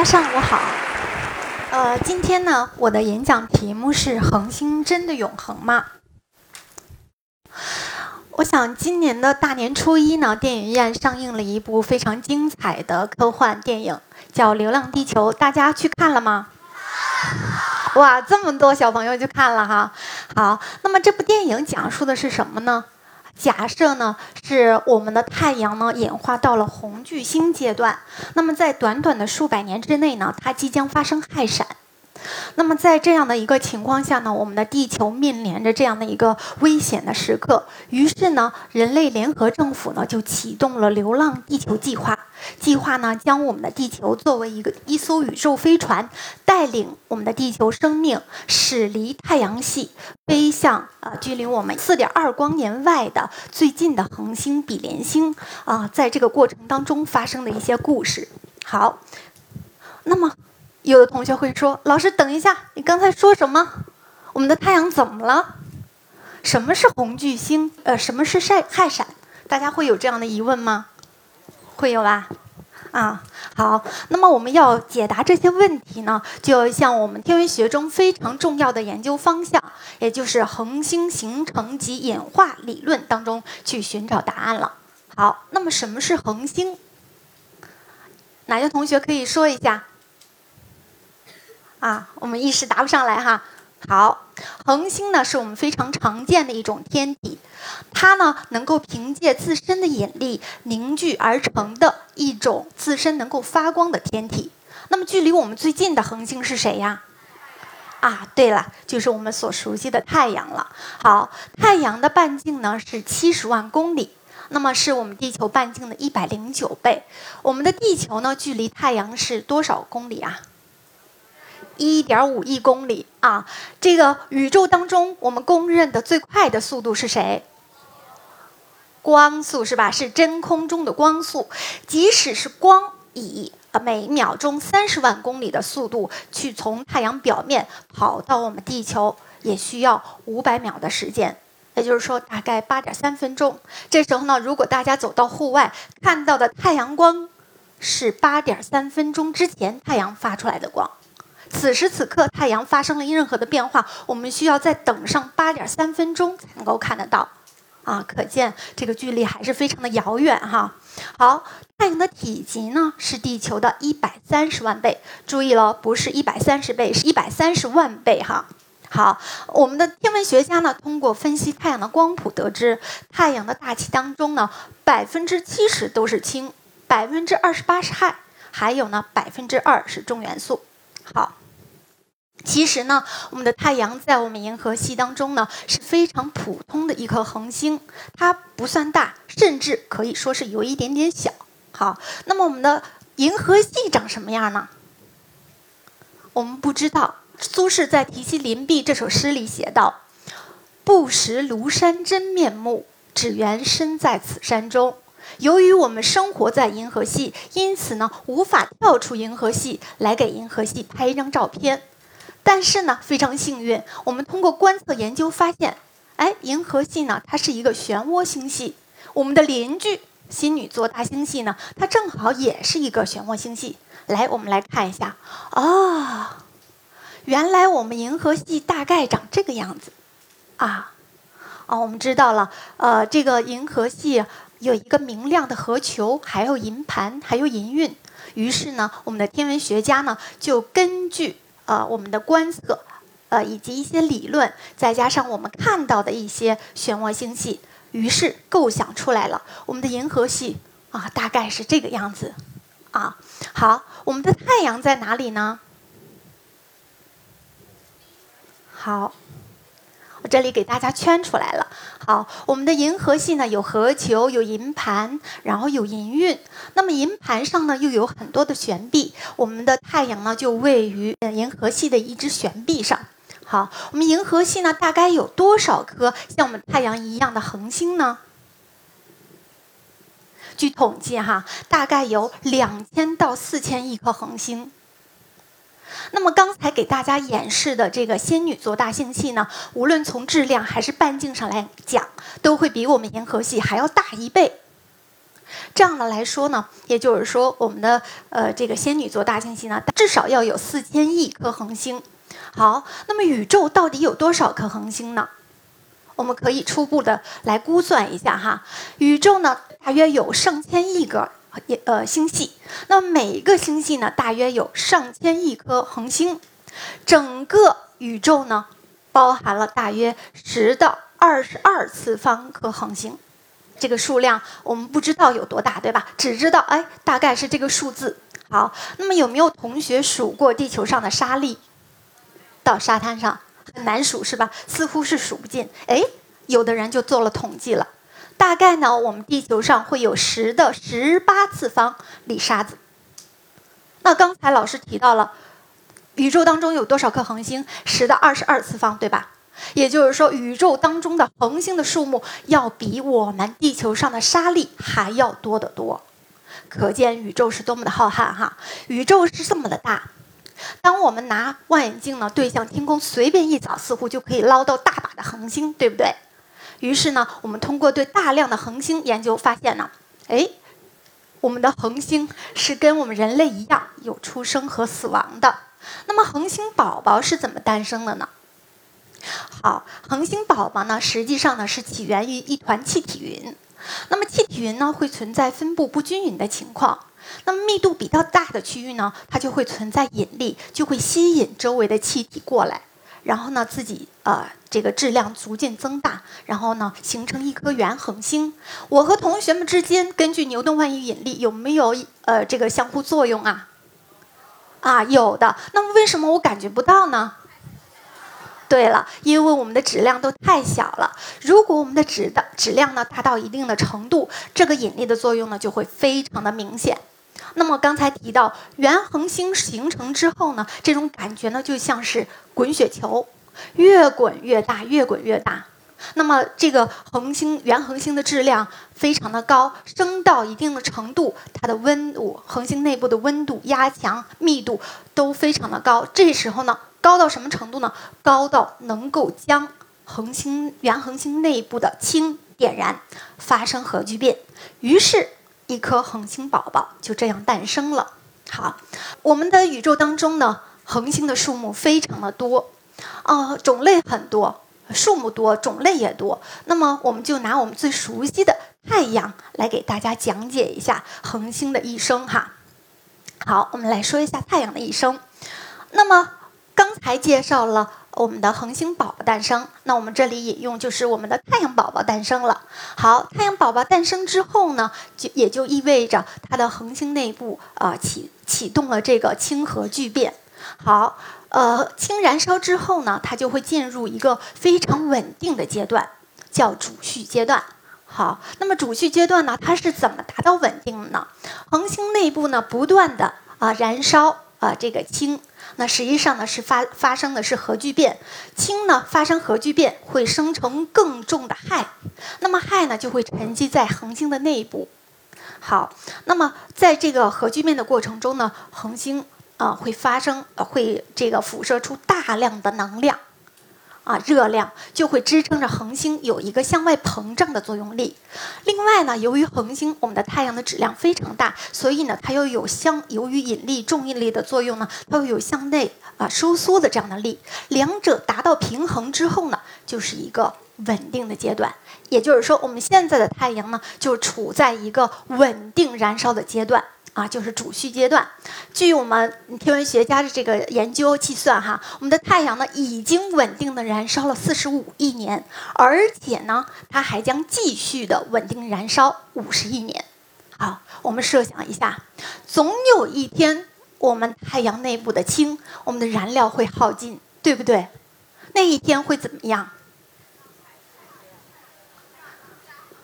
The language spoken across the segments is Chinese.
家上午好。呃，今天呢，我的演讲题目是“恒星真的永恒吗？”我想今年的大年初一呢，电影院上映了一部非常精彩的科幻电影，叫《流浪地球》，大家去看了吗？哇，这么多小朋友去看了哈。好，那么这部电影讲述的是什么呢？假设呢是我们的太阳呢演化到了红巨星阶段，那么在短短的数百年之内呢，它即将发生氦闪。那么在这样的一个情况下呢，我们的地球面临着这样的一个危险的时刻。于是呢，人类联合政府呢就启动了“流浪地球”计划。计划呢将我们的地球作为一个一艘宇宙飞船，带领我们的地球生命驶离太阳系，飞向啊距离我们四点二光年外的最近的恒星比邻星啊。在这个过程当中发生的一些故事。好，那么。有的同学会说：“老师，等一下，你刚才说什么？我们的太阳怎么了？什么是红巨星？呃，什么是晒氦闪？大家会有这样的疑问吗？会有吧？啊，好。那么我们要解答这些问题呢，就要向我们天文学中非常重要的研究方向，也就是恒星形成及演化理论当中去寻找答案了。好，那么什么是恒星？哪些同学可以说一下？啊，我们一时答不上来哈。好，恒星呢是我们非常常见的一种天体，它呢能够凭借自身的引力凝聚而成的一种自身能够发光的天体。那么距离我们最近的恒星是谁呀？啊，对了，就是我们所熟悉的太阳了。好，太阳的半径呢是七十万公里，那么是我们地球半径的一百零九倍。我们的地球呢距离太阳是多少公里啊？一点五亿公里啊！这个宇宙当中，我们公认的最快的速度是谁？光速是吧？是真空中的光速。即使是光以每秒钟三十万公里的速度去从太阳表面跑到我们地球，也需要五百秒的时间，也就是说大概八点三分钟。这时候呢，如果大家走到户外，看到的太阳光是八点三分钟之前太阳发出来的光。此时此刻，太阳发生了任何的变化，我们需要再等上八点三分钟才能够看得到，啊，可见这个距离还是非常的遥远哈。好，太阳的体积呢是地球的一百三十万倍，注意了，不是一百三十倍，是一百三十万倍哈。好，我们的天文学家呢通过分析太阳的光谱得知，太阳的大气当中呢百分之七十都是氢，百分之二十八是氦，还有呢百分之二是重元素。好。其实呢，我们的太阳在我们银河系当中呢是非常普通的一颗恒星，它不算大，甚至可以说是有一点点小。好，那么我们的银河系长什么样呢？我们不知道。苏轼在《题西林壁》这首诗里写道：“不识庐山真面目，只缘身在此山中。”由于我们生活在银河系，因此呢无法跳出银河系来给银河系拍一张照片。但是呢，非常幸运，我们通过观测研究发现，哎，银河系呢，它是一个漩涡星系。我们的邻居新女座大星系呢，它正好也是一个漩涡星系。来，我们来看一下，哦，原来我们银河系大概长这个样子，啊，哦，我们知道了，呃，这个银河系有一个明亮的核球，还有银盘，还有银晕。于是呢，我们的天文学家呢，就根据呃，我们的观测，呃，以及一些理论，再加上我们看到的一些漩涡星系，于是构想出来了我们的银河系啊，大概是这个样子啊。好，我们的太阳在哪里呢？好。我这里给大家圈出来了。好，我们的银河系呢有核球，有银盘，然后有银晕。那么银盘上呢又有很多的悬臂，我们的太阳呢就位于银河系的一只悬臂上。好，我们银河系呢大概有多少颗像我们太阳一样的恒星呢？据统计哈，大概有两千到四千亿颗恒星。那么刚才给大家演示的这个仙女座大星系呢，无论从质量还是半径上来讲，都会比我们银河系还要大一倍。这样的来说呢，也就是说，我们的呃这个仙女座大星系呢，至少要有四千亿颗恒星。好，那么宇宙到底有多少颗恒星呢？我们可以初步的来估算一下哈。宇宙呢，大约有上千亿个也呃星系，那每一个星系呢，大约有上千亿颗恒星。整个宇宙呢，包含了大约十到二十二次方颗恒星。这个数量我们不知道有多大，对吧？只知道哎，大概是这个数字。好，那么有没有同学数过地球上的沙粒？到沙滩上很难数是吧？似乎是数不尽。哎，有的人就做了统计了，大概呢，我们地球上会有十的十八次方粒沙子。那刚才老师提到了，宇宙当中有多少颗恒星？十的二十二次方，对吧？也就是说，宇宙当中的恒星的数目要比我们地球上的沙粒还要多得多。可见宇宙是多么的浩瀚哈！宇宙是这么的大。当我们拿望远镜呢对向天空随便一扫，似乎就可以捞到大把的恒星，对不对？于是呢，我们通过对大量的恒星研究发现呢，哎，我们的恒星是跟我们人类一样有出生和死亡的。那么恒星宝宝是怎么诞生的呢？好，恒星宝宝呢，实际上呢是起源于一团气体云。那么气体云呢会存在分布不均匀的情况。那么密度比较大的区域呢，它就会存在引力，就会吸引周围的气体过来，然后呢自己呃这个质量逐渐增大，然后呢形成一颗原恒星。我和同学们之间根据牛顿万有引力有没有呃这个相互作用啊？啊，有的。那么为什么我感觉不到呢？对了，因为我们的质量都太小了。如果我们的质的质量呢达到一定的程度，这个引力的作用呢就会非常的明显。那么刚才提到原恒星形成之后呢，这种感觉呢就像是滚雪球，越滚越大，越滚越大。那么这个恒星原恒星的质量非常的高，升到一定的程度，它的温度，恒星内部的温度、压强、密度都非常的高。这时候呢。高到什么程度呢？高到能够将恒星原恒星内部的氢点燃，发生核聚变，于是，一颗恒星宝宝就这样诞生了。好，我们的宇宙当中呢，恒星的数目非常的多，啊，种类很多，数目多，种类也多。那么，我们就拿我们最熟悉的太阳来给大家讲解一下恒星的一生哈。好，我们来说一下太阳的一生。那么。刚才介绍了我们的恒星宝宝诞生，那我们这里引用就是我们的太阳宝宝诞生了。好，太阳宝宝诞生之后呢，就也就意味着它的恒星内部啊启启动了这个氢核聚变。好，呃，氢燃烧之后呢，它就会进入一个非常稳定的阶段，叫主序阶段。好，那么主序阶段呢，它是怎么达到稳定的呢？恒星内部呢，不断的啊燃烧啊这个氢。那实际上呢，是发发生的是核聚变，氢呢发生核聚变会生成更重的氦，那么氦呢就会沉积在恒星的内部。好，那么在这个核聚变的过程中呢，恒星啊会发生会这个辐射出大量的能量。啊，热量就会支撑着恒星有一个向外膨胀的作用力。另外呢，由于恒星我们的太阳的质量非常大，所以呢，它又有相由于引力重引力的作用呢，它又有向内啊收缩的这样的力。两者达到平衡之后呢，就是一个稳定的阶段。也就是说，我们现在的太阳呢，就处在一个稳定燃烧的阶段。啊，就是主序阶段。据我们天文学家的这个研究计算，哈，我们的太阳呢已经稳定的燃烧了四十五亿年，而且呢，它还将继续的稳定燃烧五十亿年。好，我们设想一下，总有一天，我们太阳内部的氢，我们的燃料会耗尽，对不对？那一天会怎么样？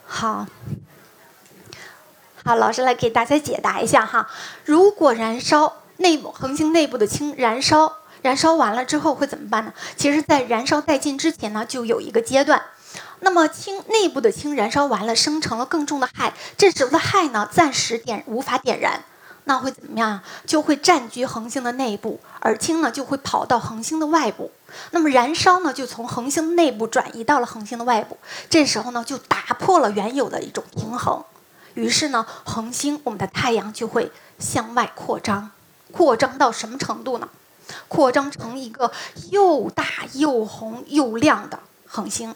好。好，老师来给大家解答一下哈。如果燃烧内部恒星内部的氢燃烧，燃烧完了之后会怎么办呢？其实，在燃烧殆尽之前呢，就有一个阶段。那么氢内部的氢燃烧完了，生成了更重的氦，这时候的氦呢，暂时点无法点燃，那会怎么样啊？就会占据恒星的内部，而氢呢就会跑到恒星的外部。那么燃烧呢，就从恒星内部转移到了恒星的外部。这时候呢，就打破了原有的一种平衡。于是呢，恒星我们的太阳就会向外扩张，扩张到什么程度呢？扩张成一个又大又红又亮的恒星。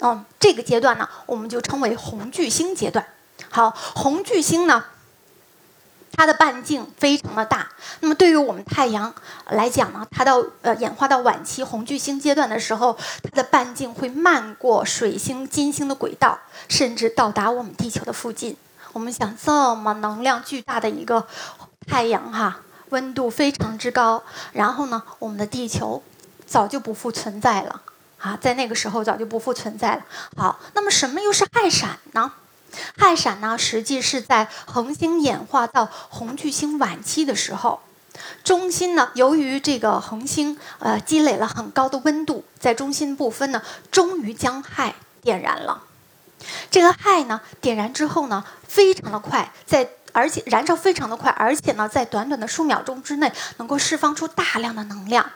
嗯，这个阶段呢，我们就称为红巨星阶段。好，红巨星呢，它的半径非常的大。那么对于我们太阳来讲呢，它到呃演化到晚期红巨星阶段的时候，它的半径会漫过水星、金星的轨道，甚至到达我们地球的附近。我们想，这么能量巨大的一个太阳哈，温度非常之高，然后呢，我们的地球早就不复存在了。啊，在那个时候早就不复存在了。好，那么什么又是氦闪呢？氦闪呢，实际是在恒星演化到红巨星晚期的时候，中心呢，由于这个恒星呃积累了很高的温度，在中心部分呢，终于将氦点燃了。这个氦呢，点燃之后呢，非常的快，在而且燃烧非常的快，而且呢，在短短的数秒钟之内，能够释放出大量的能量。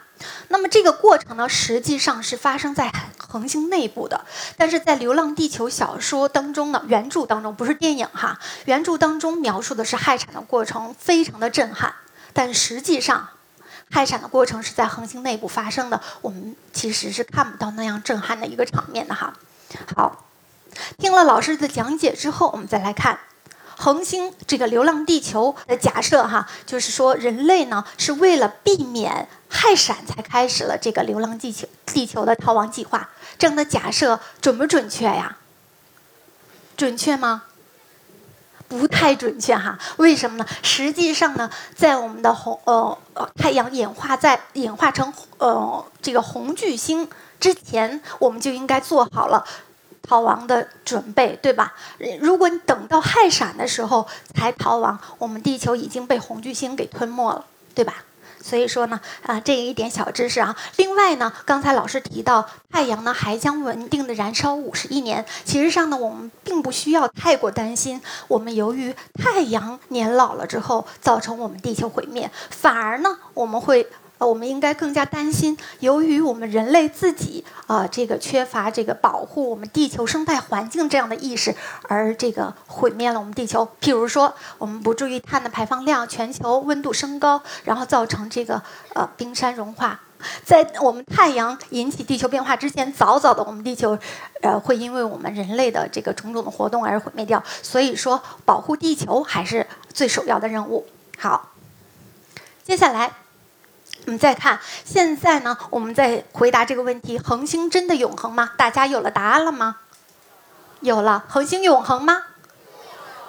那么这个过程呢，实际上是发生在恒星内部的。但是在《流浪地球》小说当中呢，原著当中不是电影哈，原著当中描述的是氦闪的过程，非常的震撼。但实际上，氦闪的过程是在恒星内部发生的，我们其实是看不到那样震撼的一个场面的哈。好，听了老师的讲解之后，我们再来看。恒星这个流浪地球的假设哈，就是说人类呢是为了避免氦闪才开始了这个流浪地球地球的逃亡计划。这样的假设准不准确呀？准确吗？不太准确哈。为什么呢？实际上呢，在我们的红呃太阳演化在演化成呃这个红巨星之前，我们就应该做好了。逃亡的准备，对吧？如果你等到氦闪的时候才逃亡，我们地球已经被红巨星给吞没了，对吧？所以说呢，啊，这一点小知识啊。另外呢，刚才老师提到太阳呢还将稳定的燃烧五十亿年，其实上呢，我们并不需要太过担心。我们由于太阳年老了之后造成我们地球毁灭，反而呢，我们会。呃，我们应该更加担心，由于我们人类自己啊，这个缺乏这个保护我们地球生态环境这样的意识，而这个毁灭了我们地球。譬如说，我们不注意碳的排放量，全球温度升高，然后造成这个呃冰山融化。在我们太阳引起地球变化之前，早早的我们地球，呃，会因为我们人类的这个种种的活动而毁灭掉。所以说，保护地球还是最首要的任务。好，接下来。我们再看，现在呢，我们在回答这个问题：恒星真的永恒吗？大家有了答案了吗？有了，恒星永恒吗？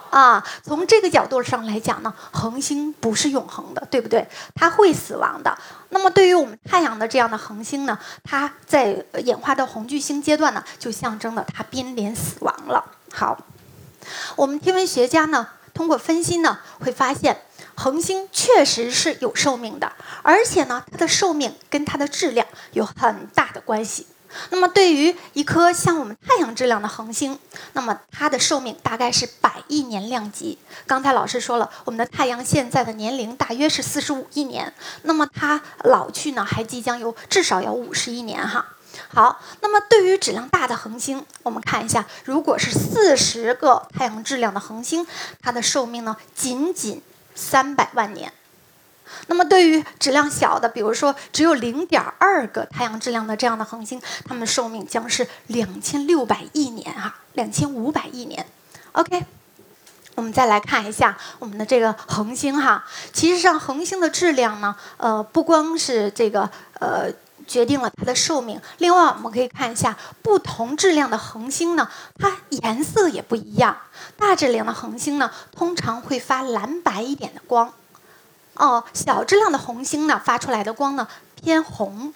啊，从这个角度上来讲呢，恒星不是永恒的，对不对？它会死亡的。那么，对于我们太阳的这样的恒星呢，它在演化到红巨星阶段呢，就象征了它濒临死亡了。好，我们天文学家呢，通过分析呢，会发现。恒星确实是有寿命的，而且呢，它的寿命跟它的质量有很大的关系。那么，对于一颗像我们太阳质量的恒星，那么它的寿命大概是百亿年量级。刚才老师说了，我们的太阳现在的年龄大约是四十五亿年，那么它老去呢，还即将有至少要五十亿年哈。好，那么对于质量大的恒星，我们看一下，如果是四十个太阳质量的恒星，它的寿命呢，仅仅。三百万年，那么对于质量小的，比如说只有零点二个太阳质量的这样的恒星，它们寿命将是两千六百亿年哈，两千五百亿年。OK，我们再来看一下我们的这个恒星哈，其实上恒星的质量呢，呃，不光是这个呃。决定了它的寿命。另外，我们可以看一下不同质量的恒星呢，它颜色也不一样。大质量的恒星呢，通常会发蓝白一点的光，哦，小质量的恒星呢，发出来的光呢偏红。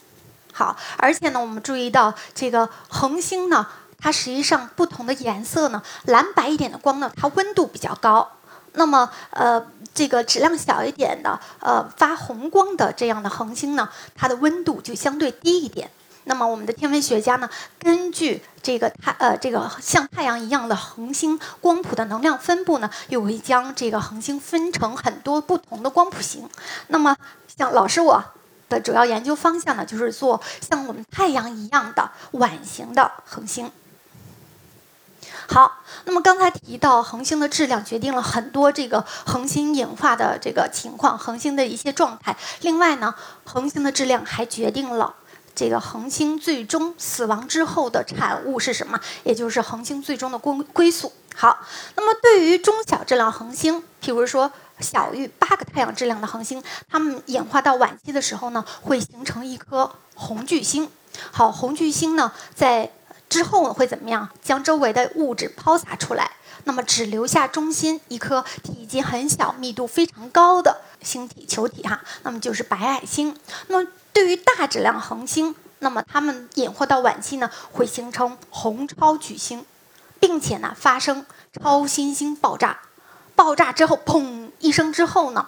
好，而且呢，我们注意到这个恒星呢，它实际上不同的颜色呢，蓝白一点的光呢，它温度比较高。那么，呃。这个质量小一点的，呃，发红光的这样的恒星呢，它的温度就相对低一点。那么，我们的天文学家呢，根据这个太呃这个像太阳一样的恒星光谱的能量分布呢，又会将这个恒星分成很多不同的光谱型。那么，像老师我的主要研究方向呢，就是做像我们太阳一样的碗形的恒星。好，那么刚才提到恒星的质量决定了很多这个恒星演化的这个情况，恒星的一些状态。另外呢，恒星的质量还决定了这个恒星最终死亡之后的产物是什么，也就是恒星最终的归归宿。好，那么对于中小质量恒星，譬如说小于八个太阳质量的恒星，它们演化到晚期的时候呢，会形成一颗红巨星。好，红巨星呢，在之后会怎么样？将周围的物质抛洒出来，那么只留下中心一颗体积很小、密度非常高的星体球体哈，那么就是白矮星。那么对于大质量恒星，那么它们演化到晚期呢，会形成红超巨星，并且呢发生超新星爆炸。爆炸之后，砰一声之后呢，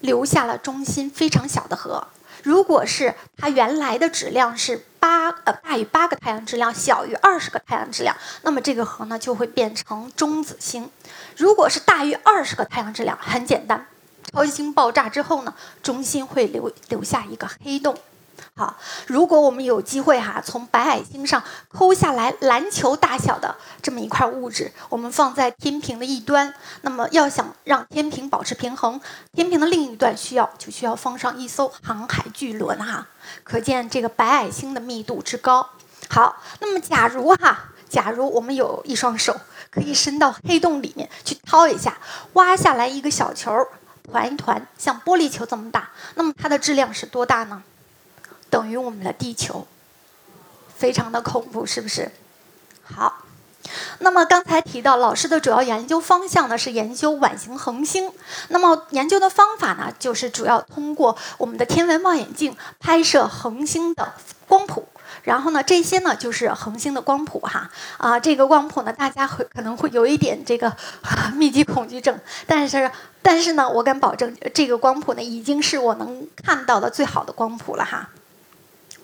留下了中心非常小的核。如果是它原来的质量是八呃大于八个太阳质量，小于二十个太阳质量，那么这个核呢就会变成中子星。如果是大于二十个太阳质量，很简单，超新星爆炸之后呢，中心会留留下一个黑洞。好，如果我们有机会哈，从白矮星上抠下来篮球大小的这么一块物质，我们放在天平的一端，那么要想让天平保持平衡，天平的另一端需要就需要放上一艘航海巨轮哈，可见这个白矮星的密度之高。好，那么假如哈，假如我们有一双手可以伸到黑洞里面去掏一下，挖下来一个小球，团一团，像玻璃球这么大，那么它的质量是多大呢？等于我们的地球，非常的恐怖，是不是？好，那么刚才提到老师的主要研究方向呢是研究晚型恒星，那么研究的方法呢就是主要通过我们的天文望远镜拍摄恒星的光谱，然后呢这些呢就是恒星的光谱哈。啊这个光谱呢大家会可能会有一点这个密集恐惧症，但是但是呢我敢保证这个光谱呢已经是我能看到的最好的光谱了哈。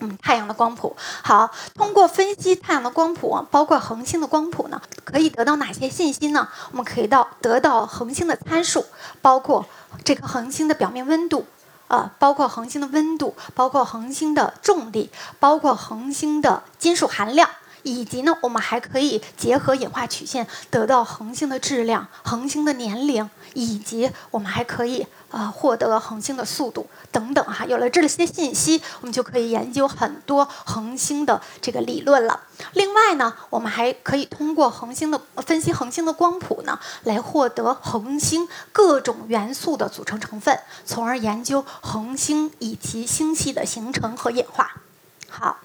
嗯，太阳的光谱好，通过分析太阳的光谱，包括恒星的光谱呢，可以得到哪些信息呢？我们可以到得到恒星的参数，包括这颗恒星的表面温度，啊，包括恒星的温度，包括恒星的重力，包括恒星的金属含量。以及呢，我们还可以结合演化曲线得到恒星的质量、恒星的年龄，以及我们还可以呃获得恒星的速度等等哈。有了这些信息，我们就可以研究很多恒星的这个理论了。另外呢，我们还可以通过恒星的分析恒星的光谱呢，来获得恒星各种元素的组成成分，从而研究恒星以及星系的形成和演化。好。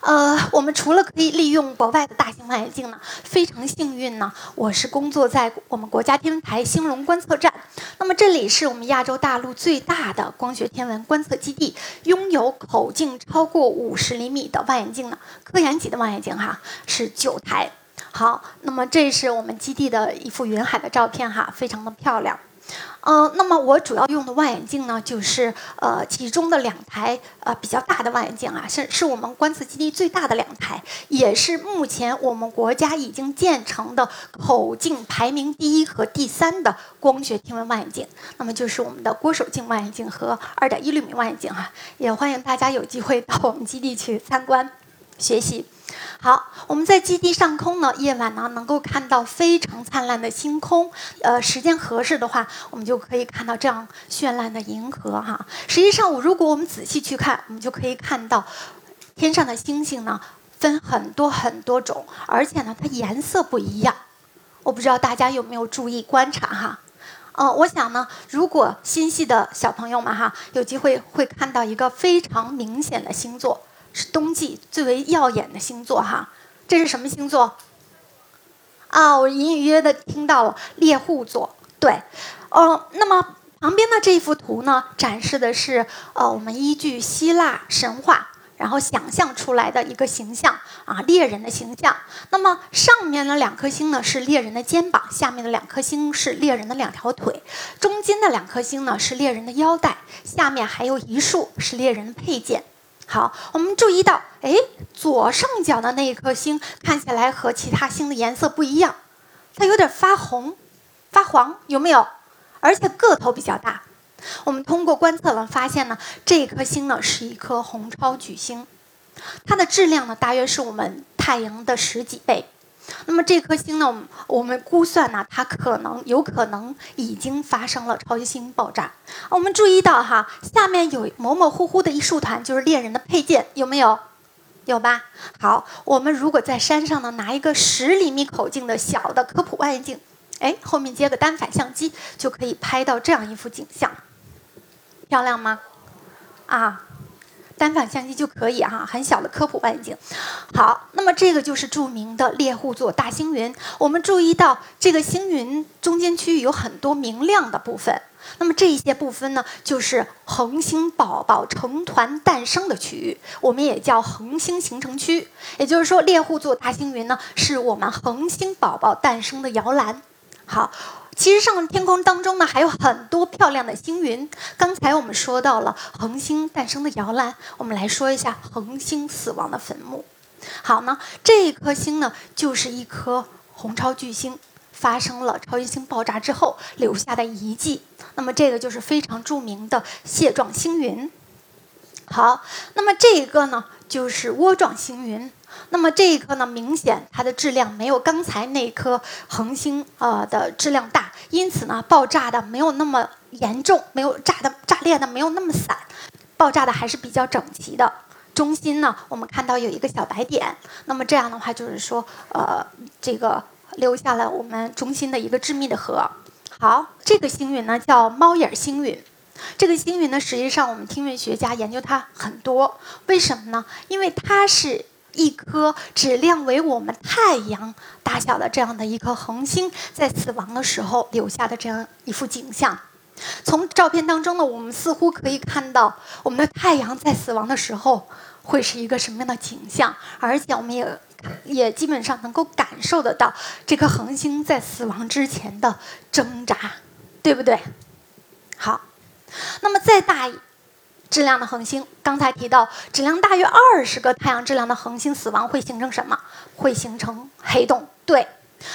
呃，我们除了可以利用国外的大型望远镜呢，非常幸运呢，我是工作在我们国家天文台兴隆观测站。那么这里是我们亚洲大陆最大的光学天文观测基地，拥有口径超过五十厘米的望远镜呢，科研级的望远镜哈是九台。好，那么这是我们基地的一幅云海的照片哈，非常的漂亮。嗯，那么我主要用的望远镜呢，就是呃其中的两台呃比较大的望远镜啊，是是我们观测基地最大的两台，也是目前我们国家已经建成的口径排名第一和第三的光学天文望远镜。那么就是我们的郭守敬望远镜和二点一厘米望远镜哈，也欢迎大家有机会到我们基地去参观学习。好，我们在基地上空呢，夜晚呢能够看到非常灿烂的星空。呃，时间合适的话，我们就可以看到这样绚烂的银河哈。实际上，如果我们仔细去看，我们就可以看到天上的星星呢分很多很多种，而且呢它颜色不一样。我不知道大家有没有注意观察哈？嗯，我想呢，如果心细的小朋友们哈有机会会看到一个非常明显的星座。是冬季最为耀眼的星座哈，这是什么星座？啊，我隐隐约约的听到了猎户座。对，哦，那么旁边的这一幅图呢，展示的是呃，我们依据希腊神话然后想象出来的一个形象啊，猎人的形象。那么上面的两颗星呢是猎人的肩膀，下面的两颗星是猎人的两条腿，中间的两颗星呢是猎人的腰带，下面还有一束是猎人的佩剑。好，我们注意到，哎，左上角的那一颗星看起来和其他星的颜色不一样，它有点发红、发黄，有没有？而且个头比较大。我们通过观测呢，发现呢，这颗星呢是一颗红超巨星，它的质量呢大约是我们太阳的十几倍。那么这颗星呢，我们估算呢，它可能有可能已经发生了超新星爆炸。我们注意到哈，下面有模模糊糊的一束团，就是猎人的佩剑，有没有？有吧？好，我们如果在山上呢，拿一个十厘米口径的小的科普望远镜，哎，后面接个单反相机，就可以拍到这样一幅景象，漂亮吗？啊？单反相机就可以哈，很小的科普望远镜。好，那么这个就是著名的猎户座大星云。我们注意到这个星云中间区域有很多明亮的部分，那么这一些部分呢，就是恒星宝宝成团诞生的区域，我们也叫恒星形成区。也就是说，猎户座大星云呢，是我们恒星宝宝诞生的摇篮。好。其实上天空当中呢还有很多漂亮的星云。刚才我们说到了恒星诞生的摇篮，我们来说一下恒星死亡的坟墓。好呢，这一颗星呢就是一颗红超巨星，发生了超新星爆炸之后留下的遗迹。那么这个就是非常著名的蟹状星云。好，那么这一个呢就是涡状星云。那么这一颗呢，明显它的质量没有刚才那颗恒星呃的质量大，因此呢，爆炸的没有那么严重，没有炸的炸裂的没有那么散，爆炸的还是比较整齐的。中心呢，我们看到有一个小白点，那么这样的话就是说，呃，这个留下了我们中心的一个致密的核。好，这个星云呢叫猫眼星云，这个星云呢，实际上我们天文学家研究它很多，为什么呢？因为它是。一颗质量为我们太阳大小的这样的一颗恒星，在死亡的时候留下的这样一幅景象。从照片当中呢，我们似乎可以看到我们的太阳在死亡的时候会是一个什么样的景象，而且我们也也基本上能够感受得到这颗恒星在死亡之前的挣扎，对不对？好，那么再大。质量的恒星，刚才提到质量大于二十个太阳质量的恒星死亡会形成什么？会形成黑洞。对。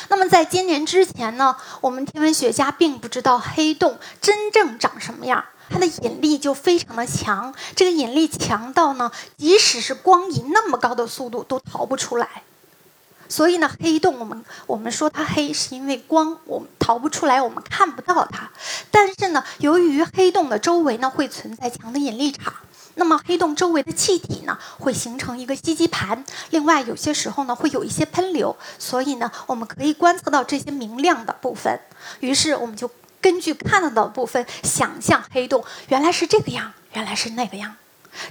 那么在今年之前呢，我们天文学家并不知道黑洞真正长什么样，它的引力就非常的强。这个引力强到呢，即使是光以那么高的速度都逃不出来。所以呢，黑洞我们我们说它黑，是因为光我们逃不出来，我们看不到它。但是呢，由于黑洞的周围呢会存在强的引力场，那么黑洞周围的气体呢会形成一个吸积盘。另外，有些时候呢会有一些喷流，所以呢我们可以观测到这些明亮的部分。于是我们就根据看到的部分想象黑洞原来是这个样，原来是那个样。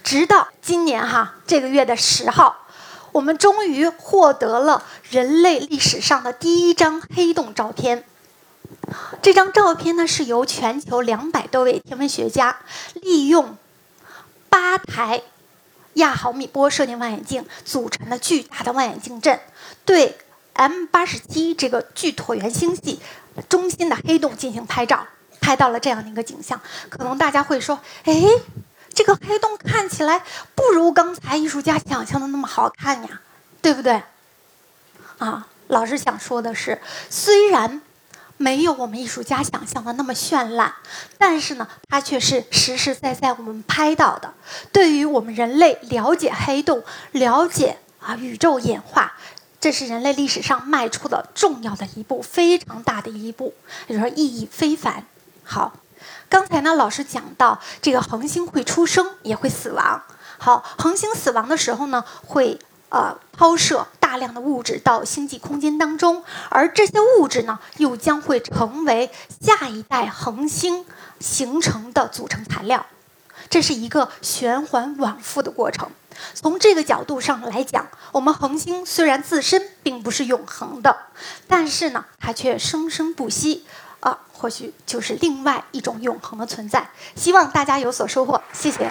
直到今年哈这个月的十号。我们终于获得了人类历史上的第一张黑洞照片。这张照片呢，是由全球两百多位天文学家利用八台亚毫米波射电望远镜组成的巨大的望远镜阵，对 M 八十七这个巨椭圆星系中心的黑洞进行拍照，拍到了这样的一个景象。可能大家会说：“哎。”这个黑洞看起来不如刚才艺术家想象的那么好看呀，对不对？啊，老师想说的是，虽然没有我们艺术家想象的那么绚烂，但是呢，它却是实实在在我们拍到的。对于我们人类了解黑洞、了解啊宇宙演化，这是人类历史上迈出的重要的一步，非常大的一步，也就是说意义非凡。好。刚才呢，老师讲到这个恒星会出生，也会死亡。好，恒星死亡的时候呢，会呃抛射大量的物质到星际空间当中，而这些物质呢，又将会成为下一代恒星形成的组成材料。这是一个循环往复的过程。从这个角度上来讲，我们恒星虽然自身并不是永恒的，但是呢，它却生生不息。或许就是另外一种永恒的存在。希望大家有所收获谢谢。